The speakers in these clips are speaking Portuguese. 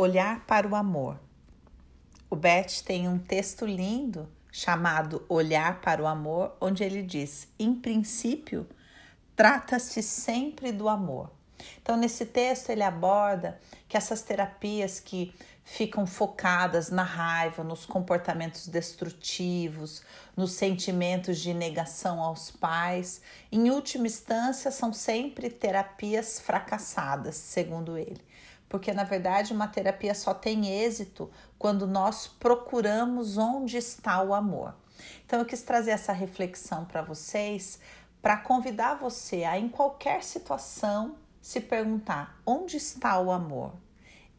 Olhar para o amor. O Beth tem um texto lindo chamado Olhar para o Amor, onde ele diz: em princípio, trata-se sempre do amor. Então, nesse texto, ele aborda que essas terapias que ficam focadas na raiva, nos comportamentos destrutivos, nos sentimentos de negação aos pais, em última instância, são sempre terapias fracassadas, segundo ele porque na verdade uma terapia só tem êxito quando nós procuramos onde está o amor. Então eu quis trazer essa reflexão para vocês para convidar você a em qualquer situação se perguntar onde está o amor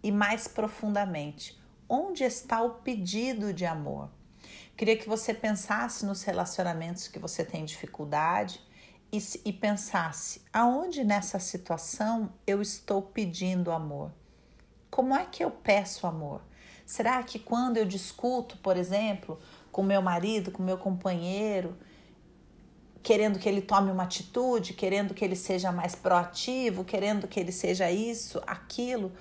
e mais profundamente, onde está o pedido de amor? Queria que você pensasse nos relacionamentos que você tem dificuldade e, e pensasse aonde nessa situação eu estou pedindo amor. Como é que eu peço amor? Será que quando eu discuto, por exemplo, com meu marido, com meu companheiro, querendo que ele tome uma atitude, querendo que ele seja mais proativo, querendo que ele seja isso, aquilo,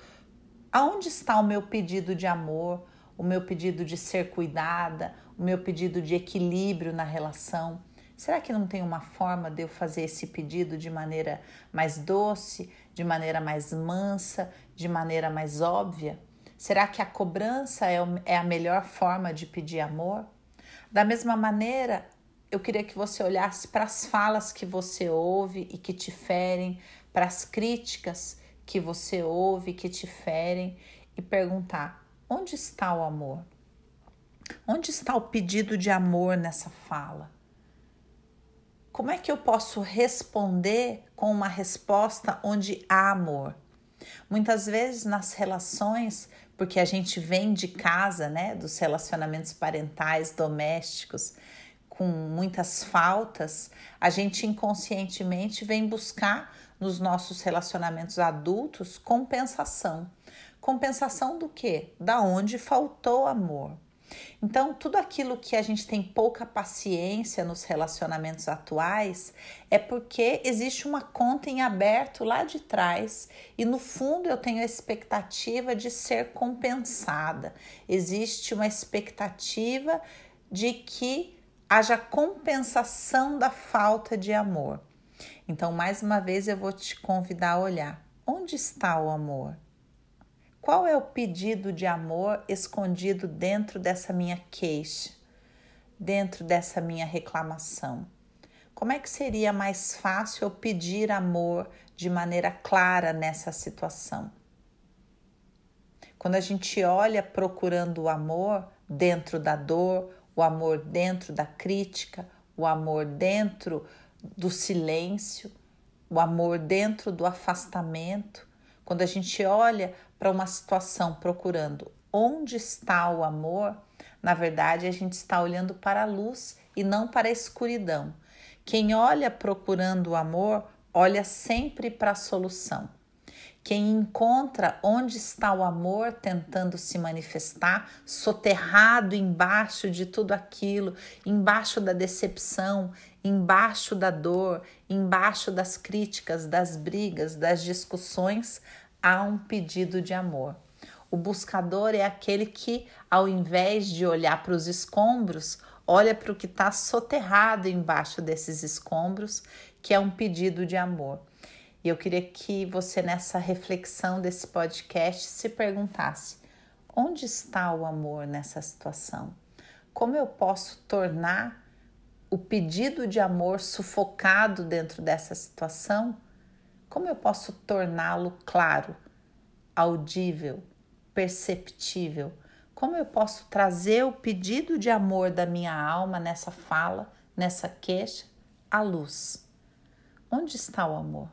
aonde está o meu pedido de amor, o meu pedido de ser cuidada, o meu pedido de equilíbrio na relação? Será que não tem uma forma de eu fazer esse pedido de maneira mais doce, de maneira mais mansa, de maneira mais óbvia? Será que a cobrança é, é a melhor forma de pedir amor? Da mesma maneira, eu queria que você olhasse para as falas que você ouve e que te ferem, para as críticas que você ouve e que te ferem e perguntar: onde está o amor? Onde está o pedido de amor nessa fala? Como é que eu posso responder com uma resposta onde há amor? Muitas vezes nas relações, porque a gente vem de casa, né, dos relacionamentos parentais, domésticos, com muitas faltas, a gente inconscientemente vem buscar nos nossos relacionamentos adultos compensação. Compensação do quê? Da onde faltou amor. Então, tudo aquilo que a gente tem pouca paciência nos relacionamentos atuais é porque existe uma conta em aberto lá de trás e no fundo eu tenho a expectativa de ser compensada. Existe uma expectativa de que haja compensação da falta de amor. Então, mais uma vez, eu vou te convidar a olhar: onde está o amor? Qual é o pedido de amor escondido dentro dessa minha queixa, dentro dessa minha reclamação? Como é que seria mais fácil eu pedir amor de maneira clara nessa situação? Quando a gente olha procurando o amor dentro da dor, o amor dentro da crítica, o amor dentro do silêncio, o amor dentro do afastamento, quando a gente olha para uma situação procurando onde está o amor, na verdade a gente está olhando para a luz e não para a escuridão. Quem olha procurando o amor, olha sempre para a solução. Quem encontra onde está o amor tentando se manifestar, soterrado embaixo de tudo aquilo, embaixo da decepção, embaixo da dor, embaixo das críticas, das brigas, das discussões, há um pedido de amor. O buscador é aquele que, ao invés de olhar para os escombros, olha para o que está soterrado embaixo desses escombros, que é um pedido de amor. E eu queria que você, nessa reflexão desse podcast, se perguntasse: onde está o amor nessa situação? Como eu posso tornar o pedido de amor sufocado dentro dessa situação como eu posso torná-lo claro, audível, perceptível? Como eu posso trazer o pedido de amor da minha alma nessa fala, nessa queixa, à luz? Onde está o amor?